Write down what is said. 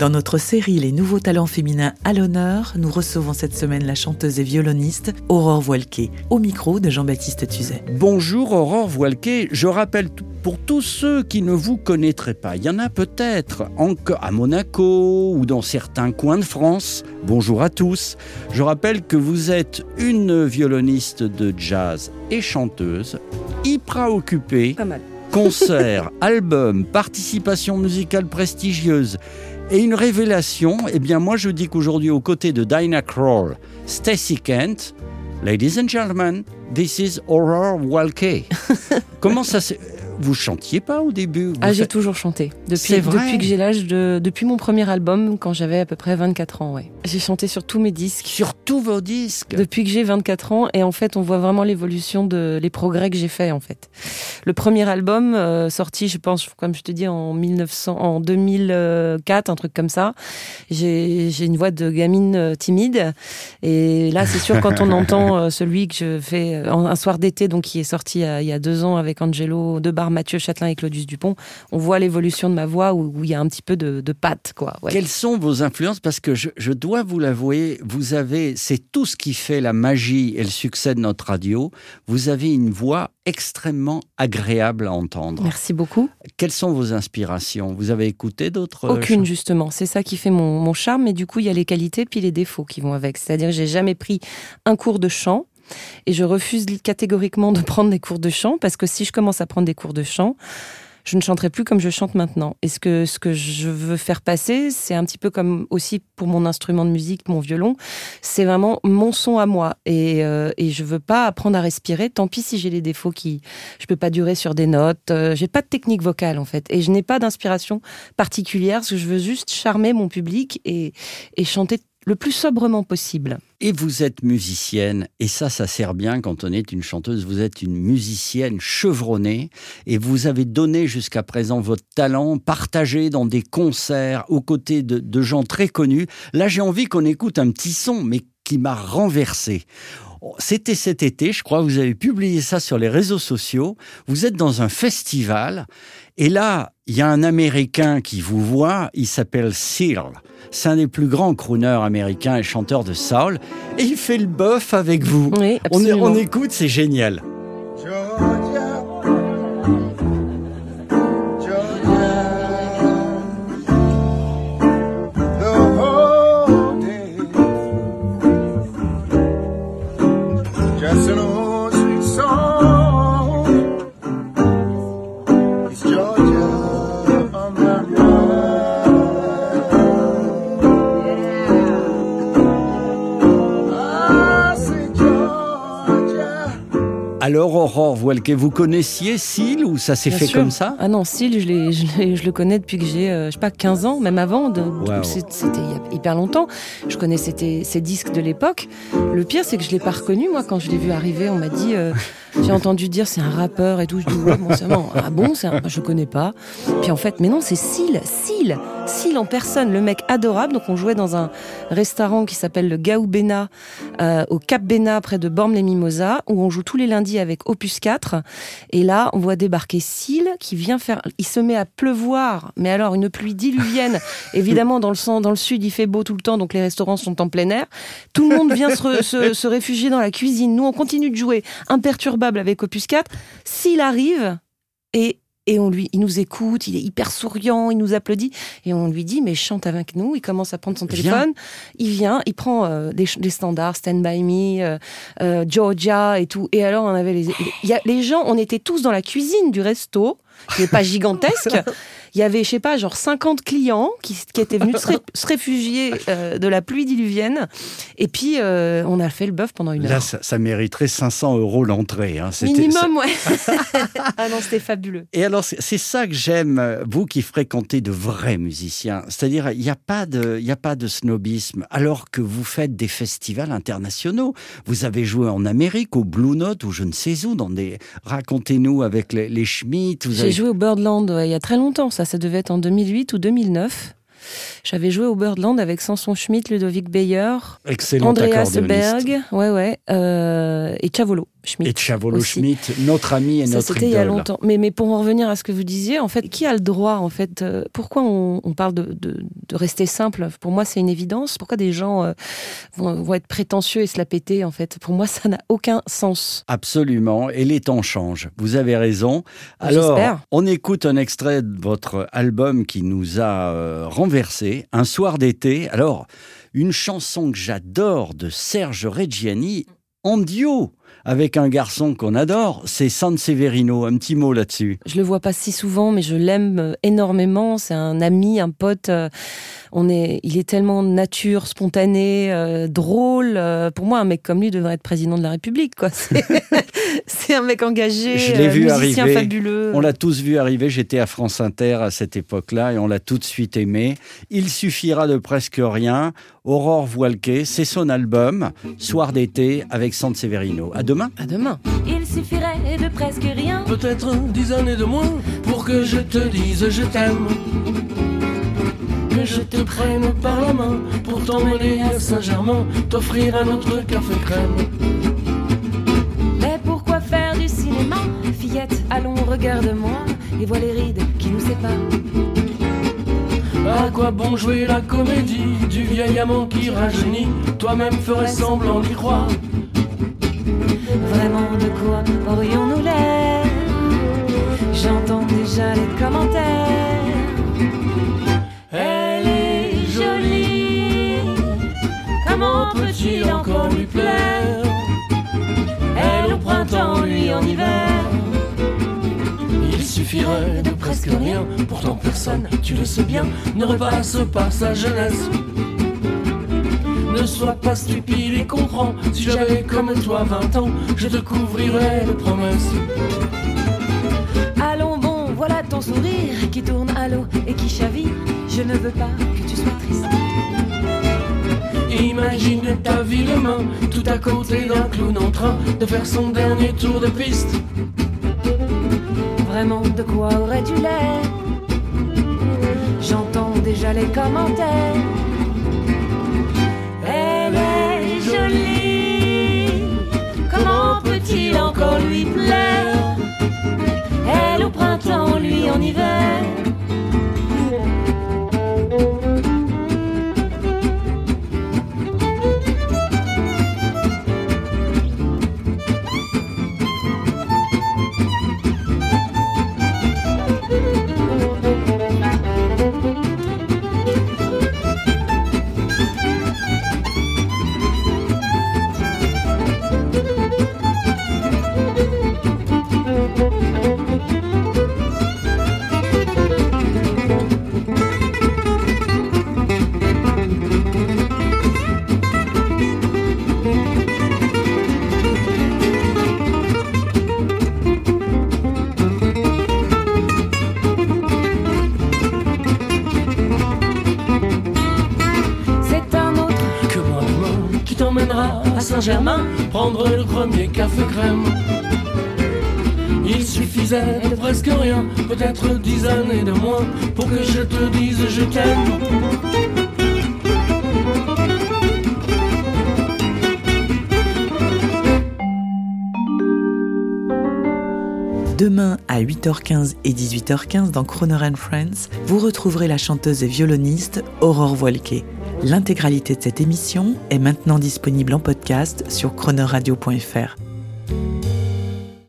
Dans notre série Les nouveaux talents féminins à l'honneur, nous recevons cette semaine la chanteuse et violoniste Aurore Voilquet, au micro de Jean-Baptiste Tuzet. Bonjour Aurore Voilquet, je rappelle pour tous ceux qui ne vous connaîtraient pas, il y en a peut-être encore à Monaco ou dans certains coins de France. Bonjour à tous. Je rappelle que vous êtes une violoniste de jazz et chanteuse, hyper occupée, Pas mal. concerts, albums, participation musicale prestigieuse et une révélation, eh bien moi je dis qu'aujourd'hui aux côtés de Dinah Kroll, Stacy Kent, Ladies and gentlemen, this is Aurore Walke. Comment ça se... Vous chantiez pas au début Vous Ah, j'ai toujours chanté. Depuis, vrai depuis que j'ai l'âge de. Depuis mon premier album, quand j'avais à peu près 24 ans, ouais. J'ai chanté sur tous mes disques. Sur tous vos disques Depuis que j'ai 24 ans, et en fait, on voit vraiment l'évolution de les progrès que j'ai fait en fait. Le premier album euh, sorti, je pense, comme je te dis, en 1900, en 2004, un truc comme ça. J'ai une voix de gamine euh, timide, et là, c'est sûr quand on entend euh, celui que je fais un soir d'été, donc qui est sorti il y a deux ans avec Angelo Debar, Mathieu Châtelain et Claudius Dupont, on voit l'évolution de ma voix où, où il y a un petit peu de, de patte, quoi. Ouais. Quelles sont vos influences? Parce que je, je dois vous l'avouer, vous avez, c'est tout ce qui fait la magie et le succès de notre radio. Vous avez une voix extrêmement agréable à entendre. Merci beaucoup. Quelles sont vos inspirations? Vous avez écouté d'autres Aucune, justement. C'est ça qui fait mon, mon charme. Mais du coup, il y a les qualités puis les défauts qui vont avec. C'est-à-dire que j'ai jamais pris un cours de chant. Et je refuse catégoriquement de prendre des cours de chant parce que si je commence à prendre des cours de chant, je ne chanterai plus comme je chante maintenant. Et ce que, ce que je veux faire passer, c'est un petit peu comme aussi pour mon instrument de musique, mon violon, c'est vraiment mon son à moi. Et, euh, et je veux pas apprendre à respirer. Tant pis si j'ai les défauts qui, je peux pas durer sur des notes. Euh, j'ai pas de technique vocale en fait, et je n'ai pas d'inspiration particulière. Parce que je veux juste charmer mon public et, et chanter le plus sobrement possible. Et vous êtes musicienne, et ça, ça sert bien quand on est une chanteuse. Vous êtes une musicienne chevronnée, et vous avez donné jusqu'à présent votre talent, partagé dans des concerts aux côtés de, gens très connus. Là, j'ai envie qu'on écoute un petit son, mais qui m'a renversé. C'était cet été, je crois, vous avez publié ça sur les réseaux sociaux. Vous êtes dans un festival, et là, il y a un Américain qui vous voit, il s'appelle Seal. C'est un des plus grands crooners américains et chanteurs de soul, et il fait le bœuf avec vous. Oui, On, on écoute, c'est génial. Alors, Aurore Voilke, vous connaissiez Seal ou ça s'est fait sûr. comme ça? Ah non, Syl, je, le connais depuis que j'ai, euh, je sais pas, 15 ans, même avant. Wow. C'était hyper longtemps. Je connaissais tes- ces disques de l'époque. Le pire, c'est que je l'ai pas reconnu, moi, quand je l'ai vu arriver. On m'a dit, euh, j'ai entendu dire c'est un rappeur et tout. Je dis, ouais, bon. Ah bon, un... je connais pas. Puis en fait, mais non, c'est Syl, Syl, Syl en personne, le mec adorable. Donc on jouait dans un restaurant qui s'appelle le Gaou Bena, euh, au Cap Bena, près de Bormes-les-Mimosas, où on joue tous les lundis avec Opus 4. Et là, on voit débarquer Syl qui vient faire. Il se met à pleuvoir, mais alors une pluie diluvienne. Évidemment, dans le, sang- dans le sud, il fait beau tout le temps, donc les restaurants sont en plein air. Tout le monde vient se, se- se réfugier dans la cuisine. Nous, on continue de jouer imperturbable avec Opus 4. S'il arrive, et. Et on lui, il nous écoute, il est hyper souriant, il nous applaudit, et on lui dit mais chante avec nous. Il commence à prendre son Viens. téléphone, il vient, il prend euh, des, standards, Stand by Me, euh, euh, Georgia et tout. Et alors on avait les, il y a- les gens, on était tous dans la cuisine du resto, qui n'est pas gigantesque. Il y avait, je sais pas, genre 50 clients qui, qui étaient venus se, ré- se réfugier euh, de la pluie diluvienne. Et puis, euh, on a fait le bœuf pendant une Là, heure. ça, ça mériterait 500 euros l'entrée. hein. Minimum, ouais. ah non, c'était fabuleux. Et alors, c'est ça que j'aime, vous qui fréquentez de vrais musiciens. C'est-à-dire, il n'y a, pas de- y a pas de snobisme, alors que vous faites des festivals internationaux. Vous avez joué en Amérique, au Blue Note, ou je ne sais où, dans des... Racontez-nous avec les, les Schmitt. J'ai joué au Birdland ouais, il y a très longtemps, ça, ça devait être en 2008 ou 2009. J'avais joué au Birdland avec Samson Schmidt, Ludovic Beyer, Excellent Andreas. Berg, ouais, ouais, euh, et Chavolo Schmidt. Et Chavolo aussi. Schmidt, notre ami et Ça, notre c'était il y a idole. longtemps. Mais, mais pour en revenir à ce que vous disiez, en fait, qui a le droit, en fait, euh, pourquoi on, on parle de, de, de rester simple? Pour moi, c'est une évidence. Pourquoi des gens euh, vont, vont être prétentieux et se la péter, en fait? Pour moi, ça n'a aucun sens. Absolument, et les temps changent. Vous avez raison. Alors, on écoute un extrait de votre album qui nous a euh, renversé, Un soir d'été. Alors, une chanson que j'adore de Serge Reggiani en duo avec un garçon qu'on adore, c'est San Severino. Un petit mot là-dessus. Je le vois pas si souvent, mais je l'aime euh, énormément. C'est un ami, un pote. euh, On est, il est tellement nature, spontané, euh, drôle. Pour moi, un mec comme lui devrait être président de la République. Quoi. C'est, un mec engagé, Je l'ai vu musicien arriver. fabuleux. On l'a tous vu arriver, j'étais à France Inter à cette époque-là et on l'a tout de suite aimé. Il suffira de presque rien. Aurore Voilquet, c'est son album, Soir d'été avec San Severino. À demain. À demain. Il suffirait de presque rien. Peut-être dix années de moins pour que je te dise je t'aime. Que je te prenne par la main pour t'emmener à Saint-Germain, t'offrir un autre café crème. Mais pourquoi faire du cinéma? Fillette, allons, regarde-moi et vois les rides qui nous séparent. À quoi bon jouer la comédie du vieil amant qui rajeunit? Toi-même ferais semblant d'y croire. Vraiment, de quoi aurions-nous l'air? J'entends déjà les commentaires. Elle est jolie, comment peut-il encore lui plaire? Elle au printemps, lui en hiver. Il suffirait de presque rien, pourtant personne, tu le sais bien, ne repasse pas sa jeunesse. Ne sois pas stupide et comprends, si j'avais comme toi 20 ans, je te couvrirais de promesses. Allons bon, voilà ton sourire qui tourne à l'eau et qui chavire. Je ne veux pas que tu sois triste. Imagine ta vie demain, tout à côté d'un clown en train de faire son dernier tour de piste. Vraiment, de quoi aurais-tu l'air? J'entends déjà les commentaires. Comment peut-il encore lui plaire? À Saint-Germain prendre le premier café crème. Il suffisait de presque rien, peut-être dix années de moins, pour que je te dise je t'aime. Demain à 8h15 et 18h15 dans Croner and Friends, vous retrouverez la chanteuse et violoniste Aurore Voilquet. L'intégralité de cette émission est maintenant disponible en podcast sur chronoradio.fr.